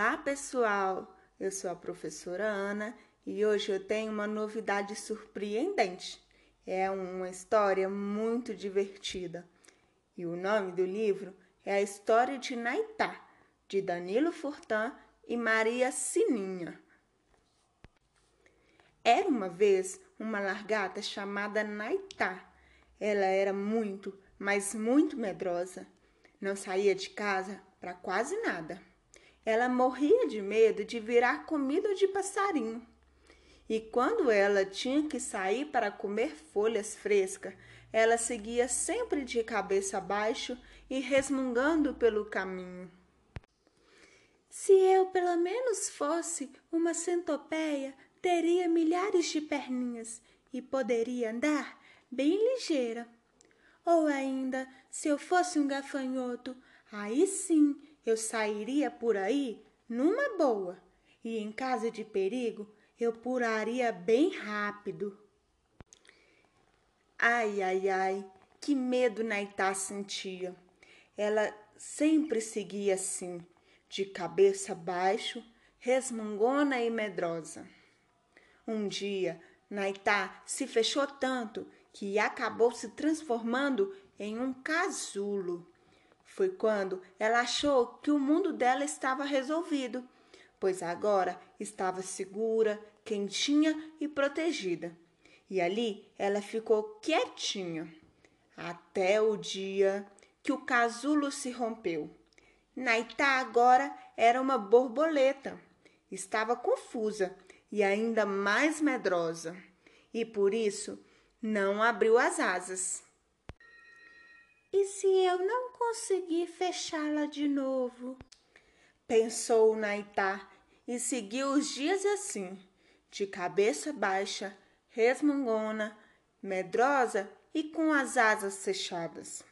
Olá, pessoal! Eu sou a professora Ana e hoje eu tenho uma novidade surpreendente. É uma história muito divertida. E o nome do livro é A História de Naitá, de Danilo Furtan e Maria Sininha. Era uma vez uma largata chamada Naitá. Ela era muito, mas muito medrosa. Não saía de casa para quase nada. Ela morria de medo de virar comida de passarinho. E quando ela tinha que sair para comer folhas frescas, ela seguia sempre de cabeça baixa e resmungando pelo caminho. Se eu pelo menos fosse uma centopeia, teria milhares de perninhas e poderia andar bem ligeira. Ou ainda, se eu fosse um gafanhoto, aí sim eu sairia por aí numa boa, e em caso de perigo eu pularia bem rápido. Ai, ai, ai, que medo Naitá sentia. Ela sempre seguia assim, de cabeça baixo, resmungona e medrosa. Um dia, Naitá se fechou tanto que acabou se transformando em um casulo. Foi quando ela achou que o mundo dela estava resolvido, pois agora estava segura, quentinha e protegida. E ali ela ficou quietinha, até o dia que o casulo se rompeu. Naitá agora era uma borboleta. Estava confusa e ainda mais medrosa, e por isso não abriu as asas. E se eu não conseguir fechá-la de novo? Pensou Naitá e seguiu os dias assim, de cabeça baixa, resmungona, medrosa e com as asas fechadas.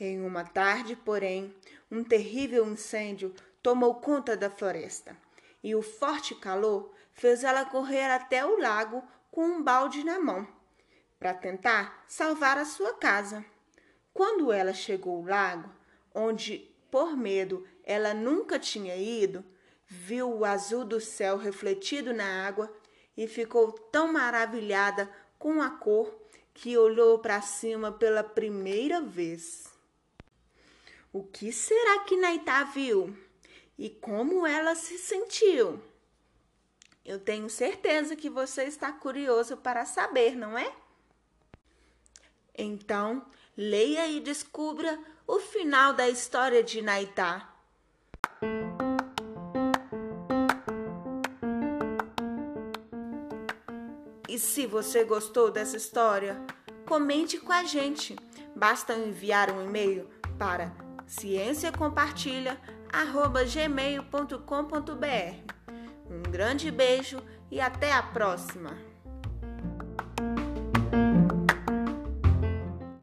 Em uma tarde, porém, um terrível incêndio tomou conta da floresta e o forte calor fez ela correr até o lago com um balde na mão, para tentar salvar a sua casa. Quando ela chegou ao lago, onde por medo ela nunca tinha ido, viu o azul do céu refletido na água e ficou tão maravilhada com a cor que olhou para cima pela primeira vez. O que será que Naitá viu? E como ela se sentiu? Eu tenho certeza que você está curioso para saber, não é? Então, Leia e descubra o final da história de Naitá. E se você gostou dessa história, comente com a gente. Basta enviar um e-mail para cienciacompartilha@gmail.com.br. Um grande beijo e até a próxima.